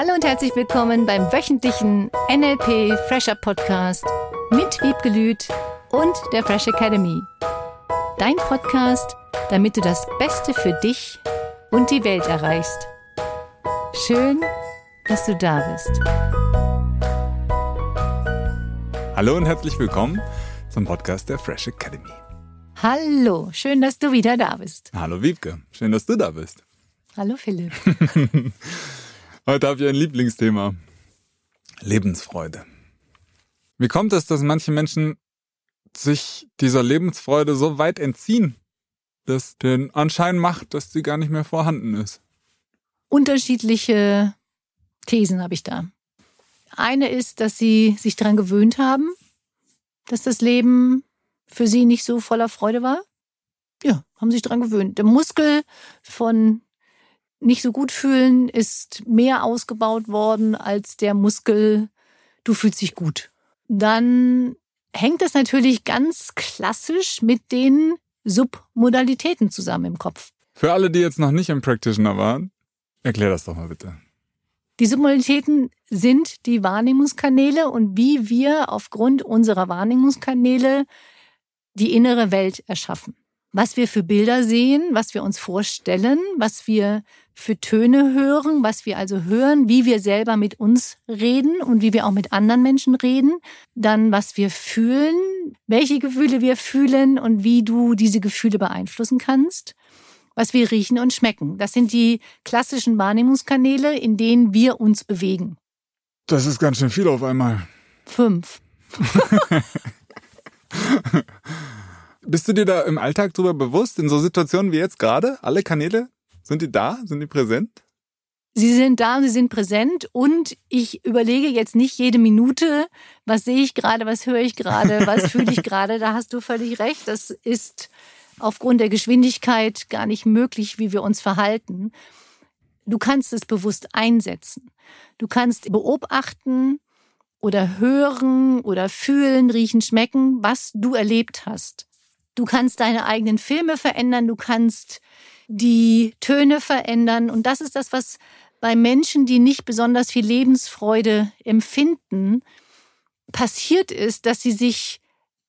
Hallo und herzlich willkommen beim wöchentlichen NLP Fresher Podcast mit Wiebke Lüth und der Fresh Academy. Dein Podcast, damit du das Beste für dich und die Welt erreichst. Schön, dass du da bist. Hallo und herzlich willkommen zum Podcast der Fresh Academy. Hallo, schön, dass du wieder da bist. Hallo Wiebke, schön, dass du da bist. Hallo Philipp. Heute habe ich ein Lieblingsthema. Lebensfreude. Wie kommt es, dass manche Menschen sich dieser Lebensfreude so weit entziehen, dass den Anschein macht, dass sie gar nicht mehr vorhanden ist? Unterschiedliche Thesen habe ich da. Eine ist, dass sie sich daran gewöhnt haben, dass das Leben für sie nicht so voller Freude war. Ja, haben sich daran gewöhnt. Der Muskel von nicht so gut fühlen ist mehr ausgebaut worden als der Muskel, du fühlst dich gut. Dann hängt das natürlich ganz klassisch mit den Submodalitäten zusammen im Kopf. Für alle, die jetzt noch nicht im Practitioner waren, erklär das doch mal bitte. Die Submodalitäten sind die Wahrnehmungskanäle und wie wir aufgrund unserer Wahrnehmungskanäle die innere Welt erschaffen was wir für Bilder sehen, was wir uns vorstellen, was wir für Töne hören, was wir also hören, wie wir selber mit uns reden und wie wir auch mit anderen Menschen reden, dann was wir fühlen, welche Gefühle wir fühlen und wie du diese Gefühle beeinflussen kannst, was wir riechen und schmecken. Das sind die klassischen Wahrnehmungskanäle, in denen wir uns bewegen. Das ist ganz schön viel auf einmal. Fünf. Bist du dir da im Alltag drüber bewusst, in so Situationen wie jetzt gerade? Alle Kanäle, sind die da? Sind die präsent? Sie sind da, sie sind präsent und ich überlege jetzt nicht jede Minute, was sehe ich gerade, was höre ich gerade, was fühle ich gerade. Da hast du völlig recht. Das ist aufgrund der Geschwindigkeit gar nicht möglich, wie wir uns verhalten. Du kannst es bewusst einsetzen. Du kannst beobachten oder hören oder fühlen, riechen, schmecken, was du erlebt hast. Du kannst deine eigenen Filme verändern, du kannst die Töne verändern. Und das ist das, was bei Menschen, die nicht besonders viel Lebensfreude empfinden, passiert ist, dass sie sich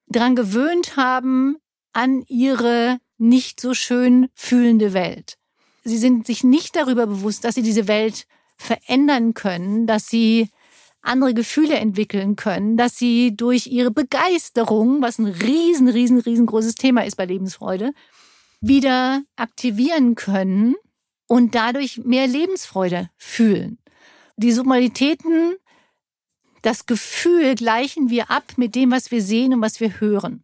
daran gewöhnt haben an ihre nicht so schön fühlende Welt. Sie sind sich nicht darüber bewusst, dass sie diese Welt verändern können, dass sie andere Gefühle entwickeln können, dass sie durch ihre Begeisterung, was ein riesen, riesen, riesengroßes Thema ist bei Lebensfreude, wieder aktivieren können und dadurch mehr Lebensfreude fühlen. Die Submodalitäten, das Gefühl gleichen wir ab mit dem, was wir sehen und was wir hören.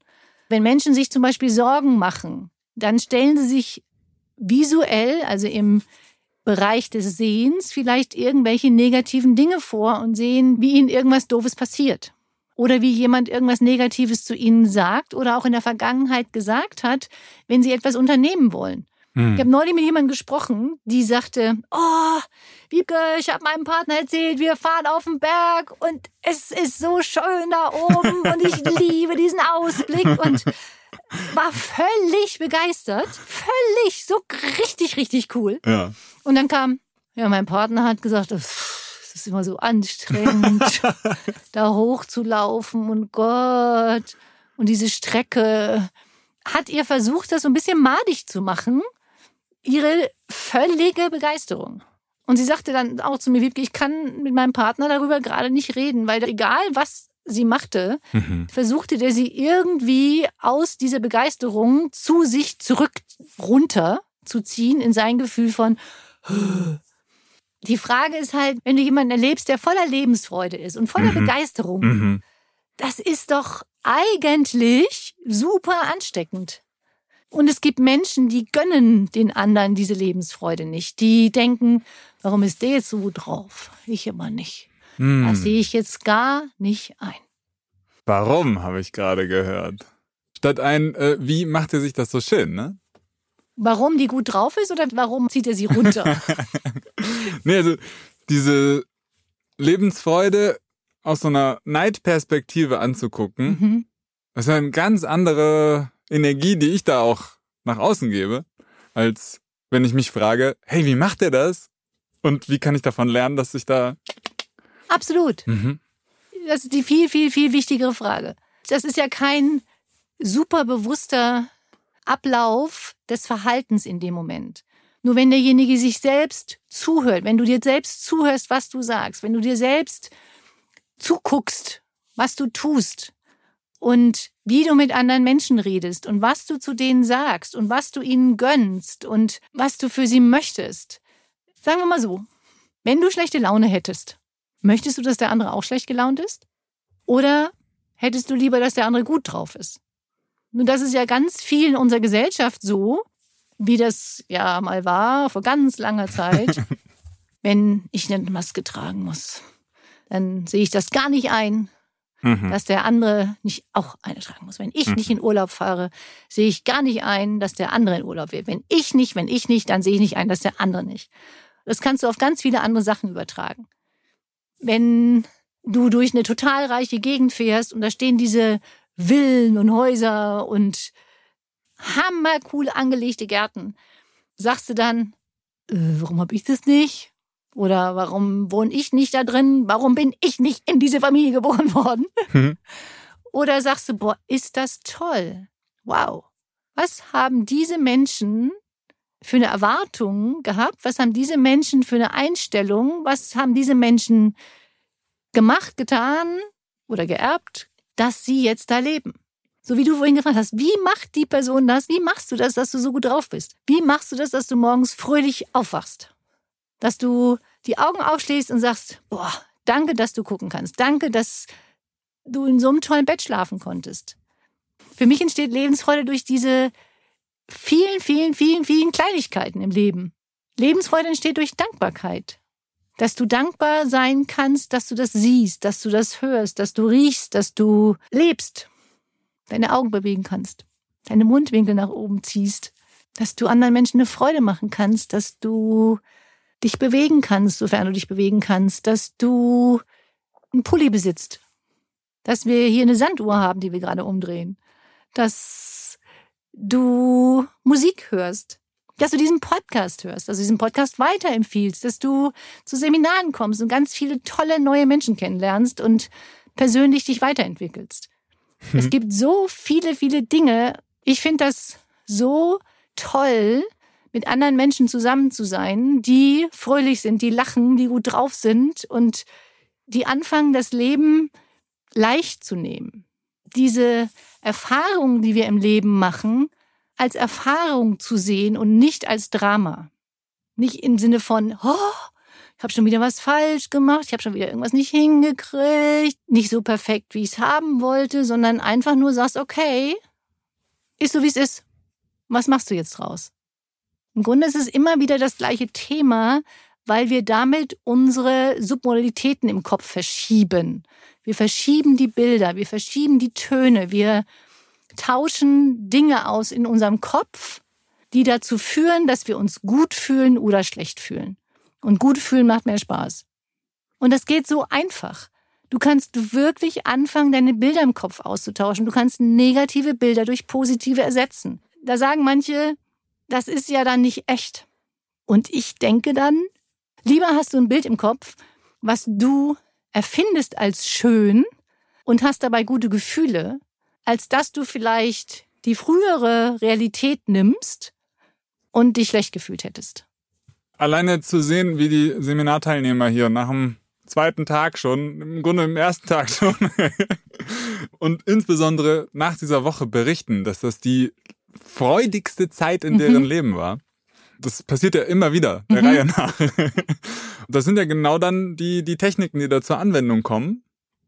Wenn Menschen sich zum Beispiel Sorgen machen, dann stellen sie sich visuell, also im Bereich des Sehens vielleicht irgendwelche negativen Dinge vor und sehen, wie ihnen irgendwas Doofes passiert. Oder wie jemand irgendwas Negatives zu ihnen sagt oder auch in der Vergangenheit gesagt hat, wenn sie etwas unternehmen wollen. Hm. Ich habe neulich mit jemandem gesprochen, die sagte, oh, Wiebke, ich habe meinem Partner erzählt, wir fahren auf den Berg und es ist so schön da oben und ich liebe diesen Ausblick und war völlig begeistert. Völlig, so richtig, richtig cool. Ja. Und dann kam, ja, mein Partner hat gesagt, es ist immer so anstrengend, da hochzulaufen und Gott. Und diese Strecke hat ihr versucht, das so ein bisschen madig zu machen. Ihre völlige Begeisterung. Und sie sagte dann auch zu mir, Wiebke, ich kann mit meinem Partner darüber gerade nicht reden, weil egal was sie machte, mhm. versuchte der sie irgendwie aus dieser Begeisterung zu sich zurück runter zu ziehen in sein Gefühl von die Frage ist halt, wenn du jemanden erlebst, der voller Lebensfreude ist und voller mhm. Begeisterung, mhm. das ist doch eigentlich super ansteckend. Und es gibt Menschen, die gönnen den anderen diese Lebensfreude nicht. Die denken, warum ist der jetzt so gut drauf? Ich immer nicht. Hm. Das sehe ich jetzt gar nicht ein. Warum, habe ich gerade gehört. Statt ein, äh, wie macht er sich das so schön, ne? Warum die gut drauf ist oder warum zieht er sie runter? nee, also diese Lebensfreude aus so einer Neidperspektive anzugucken, mhm. das ist eine ganz andere Energie, die ich da auch nach außen gebe, als wenn ich mich frage, hey, wie macht er das? Und wie kann ich davon lernen, dass ich da. Absolut. Mhm. Das ist die viel, viel, viel wichtigere Frage. Das ist ja kein super bewusster Ablauf des Verhaltens in dem Moment. Nur wenn derjenige sich selbst zuhört, wenn du dir selbst zuhörst, was du sagst, wenn du dir selbst zuguckst, was du tust und wie du mit anderen Menschen redest und was du zu denen sagst und was du ihnen gönnst und was du für sie möchtest. Sagen wir mal so, wenn du schlechte Laune hättest, möchtest du, dass der andere auch schlecht gelaunt ist? Oder hättest du lieber, dass der andere gut drauf ist? Nun, das ist ja ganz viel in unserer Gesellschaft so, wie das ja mal war vor ganz langer Zeit. Wenn ich eine Maske tragen muss, dann sehe ich das gar nicht ein, Mhm. dass der andere nicht auch eine tragen muss. Wenn ich nicht in Urlaub fahre, sehe ich gar nicht ein, dass der andere in Urlaub wird. Wenn ich nicht, wenn ich nicht, dann sehe ich nicht ein, dass der andere nicht. Das kannst du auf ganz viele andere Sachen übertragen. Wenn du durch eine total reiche Gegend fährst und da stehen diese Villen und Häuser und hammercool angelegte Gärten, sagst du dann, äh, warum habe ich das nicht? Oder warum wohne ich nicht da drin? Warum bin ich nicht in diese Familie geboren worden? Mhm. Oder sagst du, boah, ist das toll? Wow. Was haben diese Menschen für eine Erwartung gehabt? Was haben diese Menschen für eine Einstellung? Was haben diese Menschen gemacht, getan oder geerbt, dass sie jetzt da leben? So wie du vorhin gefragt hast, wie macht die Person das? Wie machst du das, dass du so gut drauf bist? Wie machst du das, dass du morgens fröhlich aufwachst? Dass du die Augen aufschließt und sagst, boah, danke, dass du gucken kannst. Danke, dass du in so einem tollen Bett schlafen konntest. Für mich entsteht Lebensfreude durch diese vielen, vielen, vielen, vielen Kleinigkeiten im Leben. Lebensfreude entsteht durch Dankbarkeit. Dass du dankbar sein kannst, dass du das siehst, dass du das hörst, dass du riechst, dass du lebst, deine Augen bewegen kannst, deine Mundwinkel nach oben ziehst, dass du anderen Menschen eine Freude machen kannst, dass du dich bewegen kannst, sofern du dich bewegen kannst, dass du einen Pulli besitzt, dass wir hier eine Sanduhr haben, die wir gerade umdrehen, dass du Musik hörst, dass du diesen Podcast hörst, dass du diesen Podcast weiterempfiehlst, dass du zu Seminaren kommst und ganz viele tolle neue Menschen kennenlernst und persönlich dich weiterentwickelst. Es gibt so viele, viele Dinge. Ich finde das so toll, mit anderen Menschen zusammen zu sein, die fröhlich sind, die lachen, die gut drauf sind und die anfangen, das Leben leicht zu nehmen. Diese Erfahrungen, die wir im Leben machen, als Erfahrung zu sehen und nicht als Drama. Nicht im Sinne von, oh, ich habe schon wieder was falsch gemacht, ich habe schon wieder irgendwas nicht hingekriegt, nicht so perfekt, wie ich es haben wollte, sondern einfach nur sagst, okay, ist so, wie es ist. Was machst du jetzt draus? Im Grunde ist es immer wieder das gleiche Thema, weil wir damit unsere Submodalitäten im Kopf verschieben. Wir verschieben die Bilder, wir verschieben die Töne, wir tauschen Dinge aus in unserem Kopf, die dazu führen, dass wir uns gut fühlen oder schlecht fühlen. Und gut fühlen macht mehr Spaß. Und das geht so einfach. Du kannst wirklich anfangen, deine Bilder im Kopf auszutauschen. Du kannst negative Bilder durch positive ersetzen. Da sagen manche, das ist ja dann nicht echt. Und ich denke dann, lieber hast du ein Bild im Kopf, was du erfindest als schön und hast dabei gute Gefühle, als dass du vielleicht die frühere Realität nimmst und dich schlecht gefühlt hättest. Alleine zu sehen, wie die Seminarteilnehmer hier nach dem zweiten Tag schon, im Grunde im ersten Tag schon, und insbesondere nach dieser Woche berichten, dass das die freudigste Zeit in deren Mhm. Leben war. Das passiert ja immer wieder, der Mhm. Reihe nach. Das sind ja genau dann die, die Techniken, die da zur Anwendung kommen,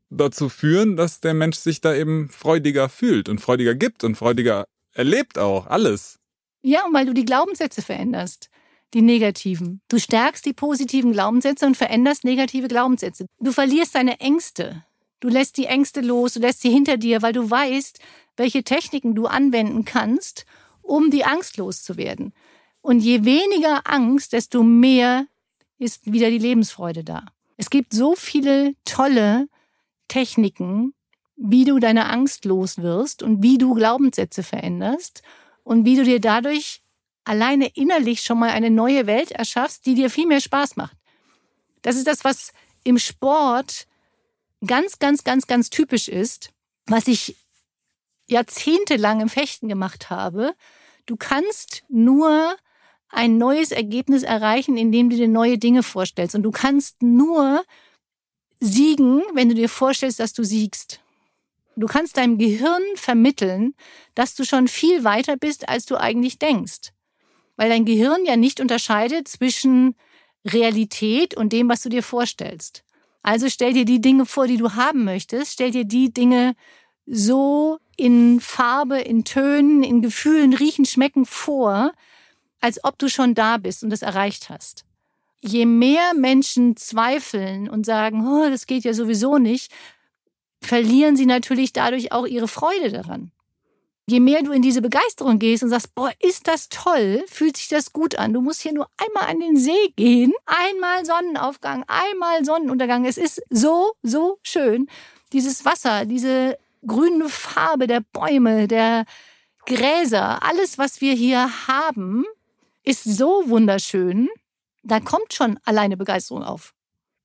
dazu führen, dass der Mensch sich da eben freudiger fühlt und freudiger gibt und freudiger erlebt auch alles. Ja, weil du die Glaubenssätze veränderst, die negativen. Du stärkst die positiven Glaubenssätze und veränderst negative Glaubenssätze. Du verlierst deine Ängste. Du lässt die Ängste los, du lässt sie hinter dir, weil du weißt, welche Techniken du anwenden kannst, um die Angst loszuwerden. Und je weniger Angst, desto mehr ist wieder die Lebensfreude da. Es gibt so viele tolle Techniken, wie du deine Angst los wirst und wie du Glaubenssätze veränderst und wie du dir dadurch alleine innerlich schon mal eine neue Welt erschaffst, die dir viel mehr Spaß macht. Das ist das, was im Sport ganz, ganz, ganz, ganz typisch ist, was ich jahrzehntelang im Fechten gemacht habe. Du kannst nur ein neues Ergebnis erreichen, indem du dir neue Dinge vorstellst. Und du kannst nur siegen, wenn du dir vorstellst, dass du siegst. Du kannst deinem Gehirn vermitteln, dass du schon viel weiter bist, als du eigentlich denkst. Weil dein Gehirn ja nicht unterscheidet zwischen Realität und dem, was du dir vorstellst. Also stell dir die Dinge vor, die du haben möchtest. Stell dir die Dinge so in Farbe, in Tönen, in Gefühlen, Riechen, Schmecken vor, als ob du schon da bist und es erreicht hast. Je mehr Menschen zweifeln und sagen, oh, das geht ja sowieso nicht, verlieren sie natürlich dadurch auch ihre Freude daran. Je mehr du in diese Begeisterung gehst und sagst, boah, ist das toll, fühlt sich das gut an. Du musst hier nur einmal an den See gehen, einmal Sonnenaufgang, einmal Sonnenuntergang. Es ist so, so schön. Dieses Wasser, diese grüne Farbe der Bäume, der Gräser, alles, was wir hier haben, ist so wunderschön. Da kommt schon alleine Begeisterung auf.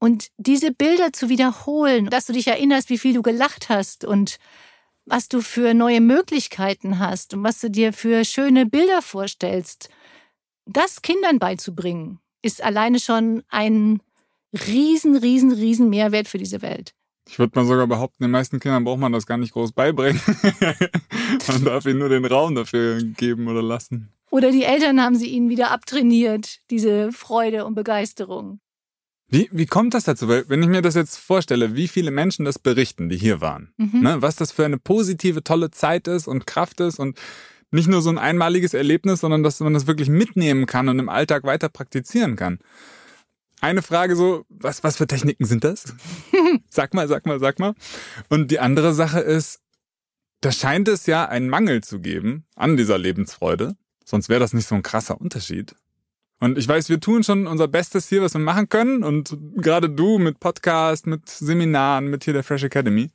Und diese Bilder zu wiederholen, dass du dich erinnerst, wie viel du gelacht hast und was du für neue Möglichkeiten hast und was du dir für schöne Bilder vorstellst, das Kindern beizubringen, ist alleine schon ein riesen, riesen, riesen Mehrwert für diese Welt. Ich würde mal sogar behaupten, den meisten Kindern braucht man das gar nicht groß beibringen. man darf ihnen nur den Raum dafür geben oder lassen. Oder die Eltern haben sie ihnen wieder abtrainiert, diese Freude und Begeisterung. Wie, wie kommt das dazu? Weil, wenn ich mir das jetzt vorstelle, wie viele Menschen das berichten, die hier waren, mhm. ne, was das für eine positive, tolle Zeit ist und Kraft ist und nicht nur so ein einmaliges Erlebnis, sondern dass man das wirklich mitnehmen kann und im Alltag weiter praktizieren kann. Eine Frage so, was, was für Techniken sind das? sag mal, sag mal, sag mal. Und die andere Sache ist, da scheint es ja einen Mangel zu geben an dieser Lebensfreude. Sonst wäre das nicht so ein krasser Unterschied. Und ich weiß, wir tun schon unser Bestes hier, was wir machen können. Und gerade du mit Podcast, mit Seminaren, mit hier der Fresh Academy.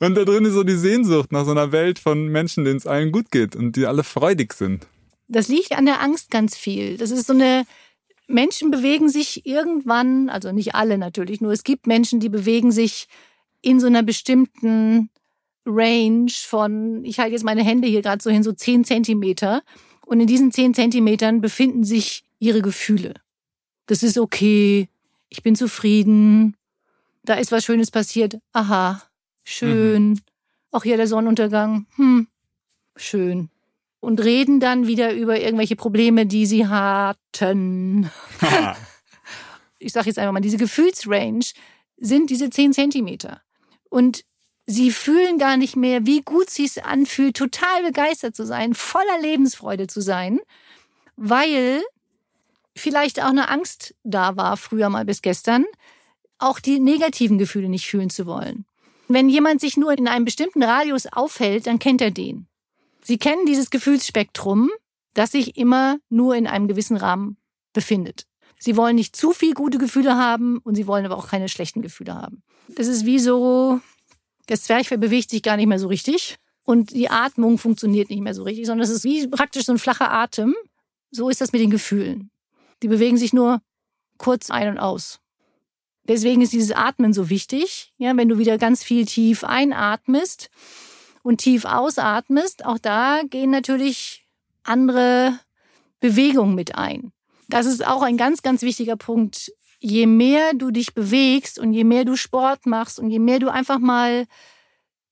Und da drin ist so die Sehnsucht nach so einer Welt von Menschen, denen es allen gut geht und die alle freudig sind. Das liegt an der Angst ganz viel. Das ist so eine, Menschen bewegen sich irgendwann, also nicht alle natürlich, nur es gibt Menschen, die bewegen sich in so einer bestimmten Range von, ich halte jetzt meine Hände hier gerade so hin, so zehn Zentimeter. Und in diesen zehn Zentimetern befinden sich ihre Gefühle. Das ist okay. Ich bin zufrieden. Da ist was Schönes passiert. Aha. Schön. Mhm. Auch hier der Sonnenuntergang. Hm. Schön. Und reden dann wieder über irgendwelche Probleme, die sie hatten. ich sage jetzt einfach mal, diese Gefühlsrange sind diese zehn Zentimeter. Und Sie fühlen gar nicht mehr, wie gut sie es anfühlt, total begeistert zu sein, voller Lebensfreude zu sein, weil vielleicht auch eine Angst da war, früher mal bis gestern, auch die negativen Gefühle nicht fühlen zu wollen. Wenn jemand sich nur in einem bestimmten Radius aufhält, dann kennt er den. Sie kennen dieses Gefühlsspektrum, das sich immer nur in einem gewissen Rahmen befindet. Sie wollen nicht zu viel gute Gefühle haben und sie wollen aber auch keine schlechten Gefühle haben. Das ist wie so, das Zwerchfell bewegt sich gar nicht mehr so richtig und die Atmung funktioniert nicht mehr so richtig, sondern es ist wie praktisch so ein flacher Atem. So ist das mit den Gefühlen. Die bewegen sich nur kurz ein und aus. Deswegen ist dieses Atmen so wichtig. Ja, wenn du wieder ganz viel tief einatmest und tief ausatmest, auch da gehen natürlich andere Bewegungen mit ein. Das ist auch ein ganz, ganz wichtiger Punkt je mehr du dich bewegst und je mehr du Sport machst und je mehr du einfach mal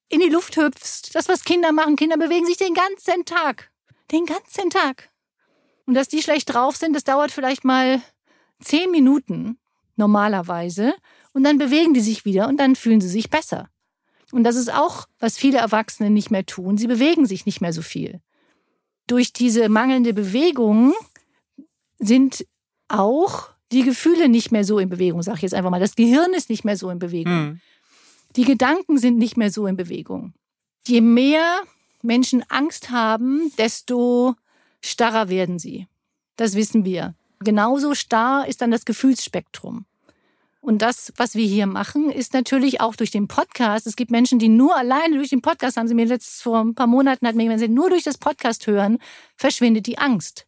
in die Luft hüpfst, das, was Kinder machen, Kinder bewegen sich den ganzen Tag. Den ganzen Tag. Und dass die schlecht drauf sind, das dauert vielleicht mal zehn Minuten normalerweise. Und dann bewegen die sich wieder und dann fühlen sie sich besser. Und das ist auch, was viele Erwachsene nicht mehr tun. Sie bewegen sich nicht mehr so viel. Durch diese mangelnde Bewegung sind auch die Gefühle nicht mehr so in Bewegung, sag ich jetzt einfach mal. Das Gehirn ist nicht mehr so in Bewegung. Mhm. Die Gedanken sind nicht mehr so in Bewegung. Je mehr Menschen Angst haben, desto starrer werden sie. Das wissen wir. Genauso starr ist dann das Gefühlsspektrum. Und das, was wir hier machen, ist natürlich auch durch den Podcast. Es gibt Menschen, die nur alleine durch den Podcast, haben sie mir letztes vor ein paar Monaten hat mir jemand gesagt, nur durch das Podcast hören, verschwindet die Angst.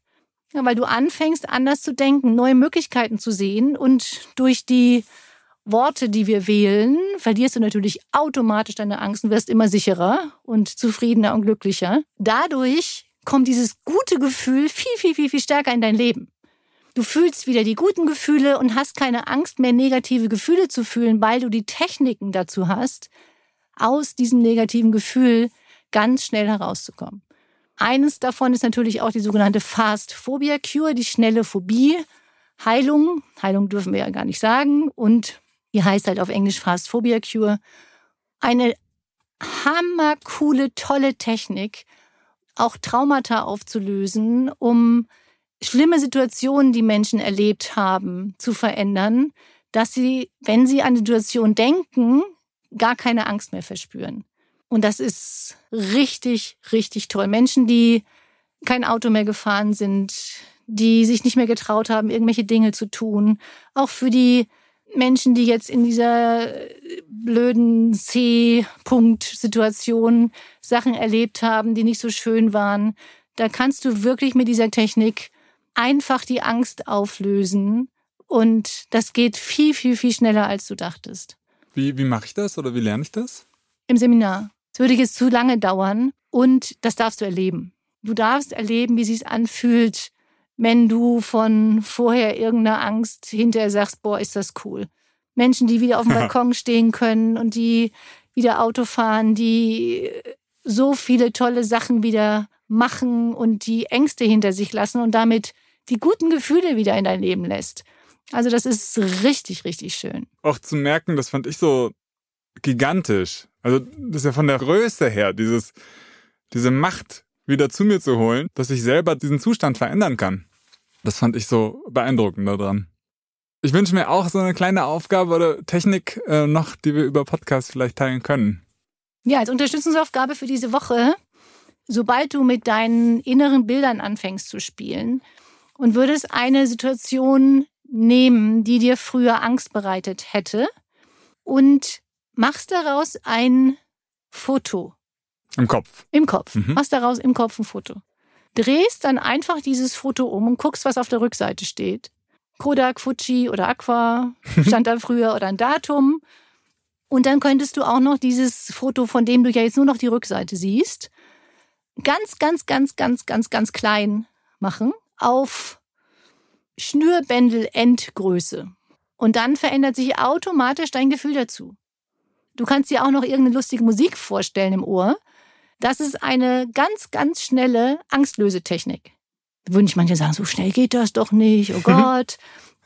Ja, weil du anfängst, anders zu denken, neue Möglichkeiten zu sehen und durch die Worte, die wir wählen, verlierst du natürlich automatisch deine Angst und wirst immer sicherer und zufriedener und glücklicher. Dadurch kommt dieses gute Gefühl viel, viel, viel, viel stärker in dein Leben. Du fühlst wieder die guten Gefühle und hast keine Angst mehr, negative Gefühle zu fühlen, weil du die Techniken dazu hast, aus diesem negativen Gefühl ganz schnell herauszukommen. Eines davon ist natürlich auch die sogenannte Fast Phobia Cure, die schnelle Phobie. Heilung, Heilung dürfen wir ja gar nicht sagen, und die heißt halt auf Englisch Fast Phobia Cure. Eine hammercoole, tolle Technik, auch Traumata aufzulösen, um schlimme Situationen, die Menschen erlebt haben, zu verändern, dass sie, wenn sie an die Situation denken, gar keine Angst mehr verspüren. Und das ist richtig, richtig toll. Menschen, die kein Auto mehr gefahren sind, die sich nicht mehr getraut haben, irgendwelche Dinge zu tun. Auch für die Menschen, die jetzt in dieser blöden C-Punkt-Situation Sachen erlebt haben, die nicht so schön waren. Da kannst du wirklich mit dieser Technik einfach die Angst auflösen. Und das geht viel, viel, viel schneller, als du dachtest. Wie, wie mache ich das oder wie lerne ich das? Im Seminar. Es würde jetzt zu lange dauern und das darfst du erleben. Du darfst erleben, wie es anfühlt, wenn du von vorher irgendeiner Angst hinterher sagst, boah, ist das cool. Menschen, die wieder auf dem Balkon stehen können und die wieder Auto fahren, die so viele tolle Sachen wieder machen und die Ängste hinter sich lassen und damit die guten Gefühle wieder in dein Leben lässt. Also das ist richtig, richtig schön. Auch zu merken, das fand ich so gigantisch. Also das ist ja von der Größe her, dieses, diese Macht wieder zu mir zu holen, dass ich selber diesen Zustand verändern kann. Das fand ich so beeindruckend daran. Ich wünsche mir auch so eine kleine Aufgabe oder Technik äh, noch, die wir über Podcast vielleicht teilen können. Ja, als Unterstützungsaufgabe für diese Woche, sobald du mit deinen inneren Bildern anfängst zu spielen und würdest eine Situation nehmen, die dir früher Angst bereitet hätte und machst daraus ein Foto. Im Kopf. Im Kopf. Mhm. Machst daraus im Kopf ein Foto. Drehst dann einfach dieses Foto um und guckst, was auf der Rückseite steht. Kodak, Fuji oder Aqua stand da früher oder ein Datum. Und dann könntest du auch noch dieses Foto, von dem du ja jetzt nur noch die Rückseite siehst, ganz, ganz, ganz, ganz, ganz, ganz klein machen auf Schnürbändel-Endgröße. Und dann verändert sich automatisch dein Gefühl dazu. Du kannst dir auch noch irgendeine lustige Musik vorstellen im Ohr. Das ist eine ganz, ganz schnelle Angstlösetechnik. Da würden ich manche sagen, so schnell geht das doch nicht, oh Gott.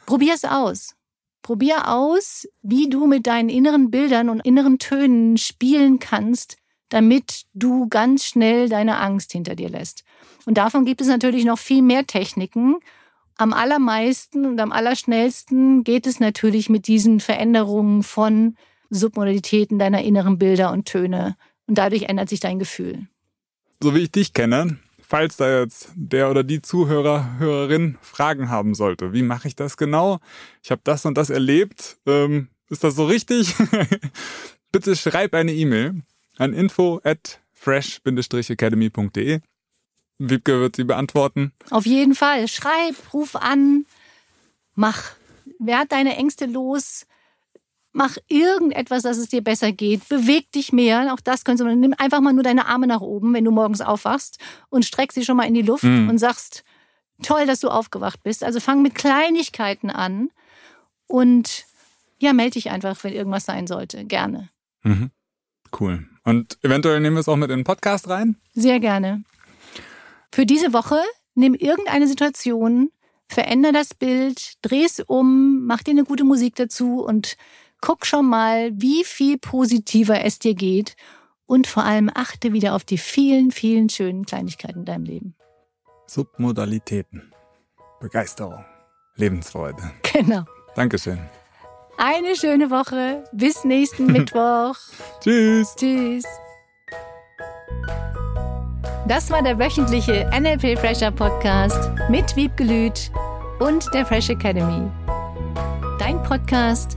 Probier es aus. Probier aus, wie du mit deinen inneren Bildern und inneren Tönen spielen kannst, damit du ganz schnell deine Angst hinter dir lässt. Und davon gibt es natürlich noch viel mehr Techniken. Am allermeisten und am allerschnellsten geht es natürlich mit diesen Veränderungen von Submodalitäten deiner inneren Bilder und Töne. Und dadurch ändert sich dein Gefühl. So wie ich dich kenne, falls da jetzt der oder die Zuhörer, Hörerin Fragen haben sollte, wie mache ich das genau? Ich habe das und das erlebt. Ähm, ist das so richtig? Bitte schreib eine E-Mail an info at fresh-academy.de. Wiebke wird sie beantworten. Auf jeden Fall. Schreib, ruf an, mach. Werd deine Ängste los. Mach irgendetwas, dass es dir besser geht. Beweg dich mehr. Auch das kannst du. Nimm einfach mal nur deine Arme nach oben, wenn du morgens aufwachst und streck sie schon mal in die Luft mhm. und sagst, toll, dass du aufgewacht bist. Also fang mit Kleinigkeiten an und ja, melde dich einfach, wenn irgendwas sein sollte. Gerne. Mhm. Cool. Und eventuell nehmen wir es auch mit in den Podcast rein? Sehr gerne. Für diese Woche nimm irgendeine Situation, veränder das Bild, dreh es um, mach dir eine gute Musik dazu und guck schon mal, wie viel positiver es dir geht und vor allem achte wieder auf die vielen, vielen schönen Kleinigkeiten in deinem Leben. Submodalitäten. Begeisterung. Lebensfreude. Genau. Dankeschön. Eine schöne Woche. Bis nächsten Mittwoch. Tschüss. Tschüss. Das war der wöchentliche NLP Fresher Podcast mit Wiebgelüt und der Fresh Academy. Dein Podcast,